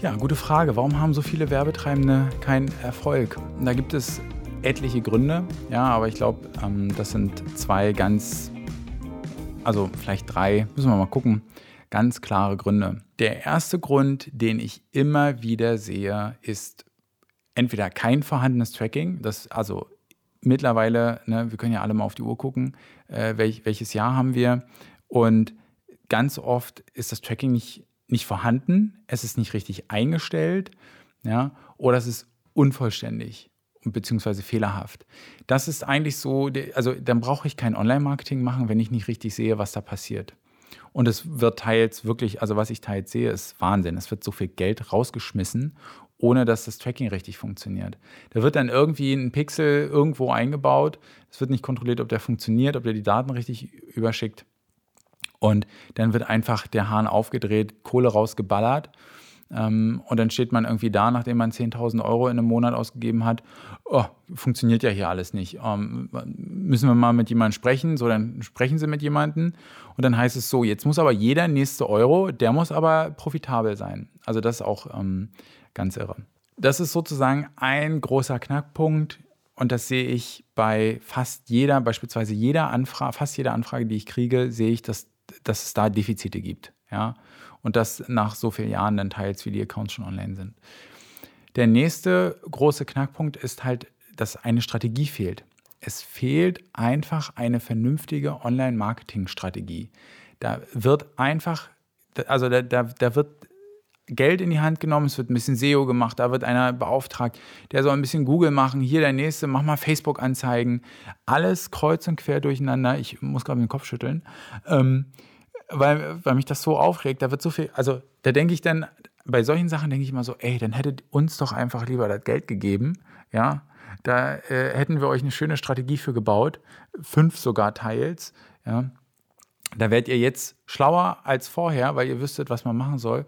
Ja, gute Frage. Warum haben so viele Werbetreibende keinen Erfolg? Da gibt es etliche Gründe, ja, aber ich glaube, ähm, das sind zwei ganz, also vielleicht drei, müssen wir mal gucken, ganz klare Gründe. Der erste Grund, den ich immer wieder sehe, ist entweder kein vorhandenes Tracking, das also mittlerweile, ne, wir können ja alle mal auf die Uhr gucken, äh, welch, welches Jahr haben wir und ganz oft ist das Tracking nicht nicht vorhanden, es ist nicht richtig eingestellt, ja, oder es ist unvollständig beziehungsweise fehlerhaft. Das ist eigentlich so, also dann brauche ich kein Online-Marketing machen, wenn ich nicht richtig sehe, was da passiert. Und es wird teils wirklich, also was ich teils sehe, ist Wahnsinn. Es wird so viel Geld rausgeschmissen, ohne dass das Tracking richtig funktioniert. Da wird dann irgendwie ein Pixel irgendwo eingebaut. Es wird nicht kontrolliert, ob der funktioniert, ob der die Daten richtig überschickt. Und dann wird einfach der Hahn aufgedreht, Kohle rausgeballert. Ähm, und dann steht man irgendwie da, nachdem man 10.000 Euro in einem Monat ausgegeben hat. Oh, funktioniert ja hier alles nicht. Ähm, müssen wir mal mit jemandem sprechen? So, dann sprechen sie mit jemandem. Und dann heißt es so, jetzt muss aber jeder nächste Euro, der muss aber profitabel sein. Also das ist auch ähm, ganz irre. Das ist sozusagen ein großer Knackpunkt. Und das sehe ich bei fast jeder, beispielsweise jeder Anfrage, fast jeder Anfrage, die ich kriege, sehe ich, dass dass es da Defizite gibt. Ja? Und das nach so vielen Jahren dann teils, wie die Accounts schon online sind. Der nächste große Knackpunkt ist halt, dass eine Strategie fehlt. Es fehlt einfach eine vernünftige Online-Marketing-Strategie. Da wird einfach, also da, da, da wird Geld in die Hand genommen, es wird ein bisschen SEO gemacht, da wird einer beauftragt, der soll ein bisschen Google machen, hier der nächste, mach mal Facebook-Anzeigen, alles kreuz und quer durcheinander. Ich muss gerade den Kopf schütteln, ähm, weil, weil mich das so aufregt. Da wird so viel, also da denke ich dann, bei solchen Sachen denke ich immer so, ey, dann hättet uns doch einfach lieber das Geld gegeben, ja. Da äh, hätten wir euch eine schöne Strategie für gebaut, fünf sogar teils, ja. Da werdet ihr jetzt schlauer als vorher, weil ihr wüsstet, was man machen soll.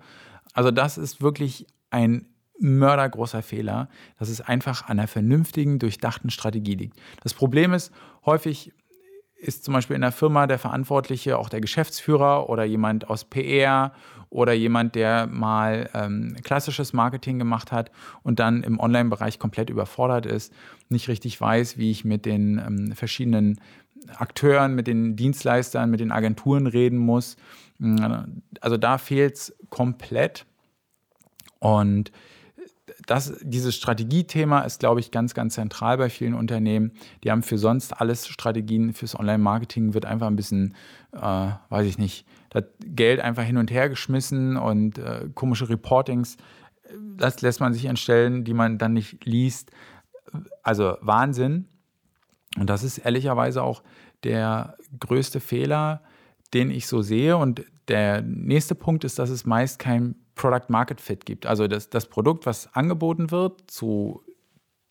Also das ist wirklich ein mördergroßer Fehler, dass es einfach an einer vernünftigen, durchdachten Strategie liegt. Das Problem ist, häufig ist zum Beispiel in der Firma der Verantwortliche auch der Geschäftsführer oder jemand aus PR oder jemand, der mal ähm, klassisches Marketing gemacht hat und dann im Online-Bereich komplett überfordert ist, nicht richtig weiß, wie ich mit den ähm, verschiedenen Akteuren, mit den Dienstleistern, mit den Agenturen reden muss. Also da fehlt es komplett. Und das, dieses Strategiethema ist, glaube ich, ganz, ganz zentral bei vielen Unternehmen. Die haben für sonst alles Strategien, fürs Online-Marketing wird einfach ein bisschen, äh, weiß ich nicht, das Geld einfach hin und her geschmissen und äh, komische Reportings, das lässt man sich entstellen, die man dann nicht liest. Also Wahnsinn. Und das ist ehrlicherweise auch der größte Fehler, den ich so sehe. Und der nächste Punkt ist, dass es meist kein Product Market Fit gibt. Also das, das Produkt, was angeboten wird zu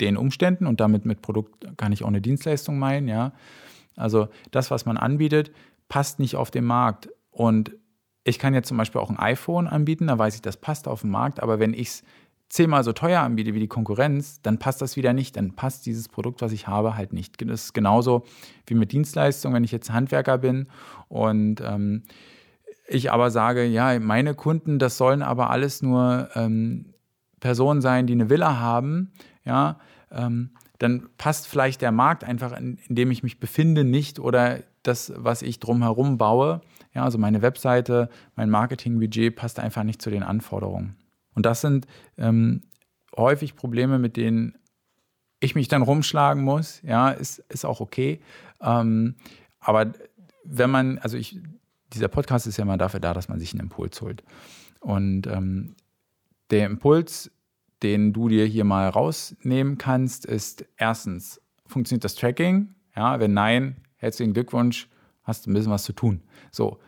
den Umständen und damit mit Produkt kann ich auch eine Dienstleistung meinen, ja. Also das, was man anbietet, passt nicht auf den Markt. Und ich kann jetzt zum Beispiel auch ein iPhone anbieten, da weiß ich, das passt auf den Markt, aber wenn ich es zehnmal so teuer anbiete wie die Konkurrenz, dann passt das wieder nicht. Dann passt dieses Produkt, was ich habe, halt nicht. Das ist genauso wie mit Dienstleistungen, wenn ich jetzt Handwerker bin und ähm, ich aber sage, ja, meine Kunden, das sollen aber alles nur ähm, Personen sein, die eine Villa haben, ja, ähm, dann passt vielleicht der Markt einfach, in, in, dem ich mich befinde, nicht oder das, was ich drumherum baue. Ja, also meine Webseite, mein Marketingbudget passt einfach nicht zu den Anforderungen. Und das sind ähm, häufig Probleme, mit denen ich mich dann rumschlagen muss. Ja, ist, ist auch okay. Ähm, aber wenn man, also ich, dieser Podcast ist ja mal dafür da, dass man sich einen Impuls holt. Und ähm, der Impuls, den du dir hier mal rausnehmen kannst, ist erstens, funktioniert das Tracking? Ja, wenn nein, herzlichen Glückwunsch, hast du ein bisschen was zu tun. So,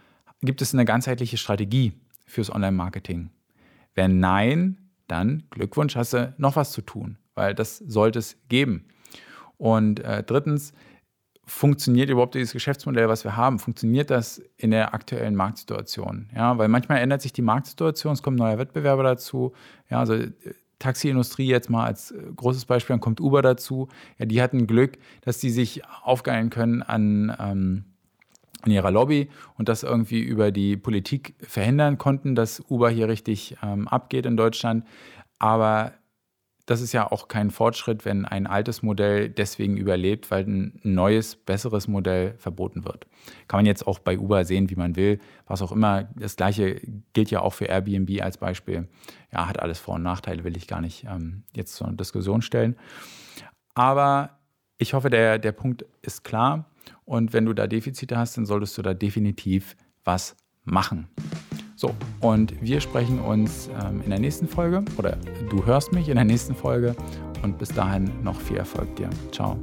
gibt es eine ganzheitliche Strategie fürs Online-Marketing? Wenn nein, dann Glückwunsch, hast du noch was zu tun, weil das sollte es geben. Und äh, drittens, funktioniert überhaupt dieses Geschäftsmodell, was wir haben? Funktioniert das in der aktuellen Marktsituation? Ja, weil manchmal ändert sich die Marktsituation, es kommen neue Wettbewerber dazu. Ja, also äh, Taxiindustrie jetzt mal als äh, großes Beispiel, dann kommt Uber dazu. Ja, die hatten Glück, dass die sich aufgeilen können an, ähm, in ihrer Lobby und das irgendwie über die Politik verhindern konnten, dass Uber hier richtig ähm, abgeht in Deutschland. Aber das ist ja auch kein Fortschritt, wenn ein altes Modell deswegen überlebt, weil ein neues, besseres Modell verboten wird. Kann man jetzt auch bei Uber sehen, wie man will, was auch immer. Das gleiche gilt ja auch für Airbnb als Beispiel. Ja, hat alles Vor- und Nachteile, will ich gar nicht ähm, jetzt zur Diskussion stellen. Aber ich hoffe, der, der Punkt ist klar. Und wenn du da Defizite hast, dann solltest du da definitiv was machen. So, und wir sprechen uns ähm, in der nächsten Folge oder du hörst mich in der nächsten Folge und bis dahin noch viel Erfolg dir. Ciao.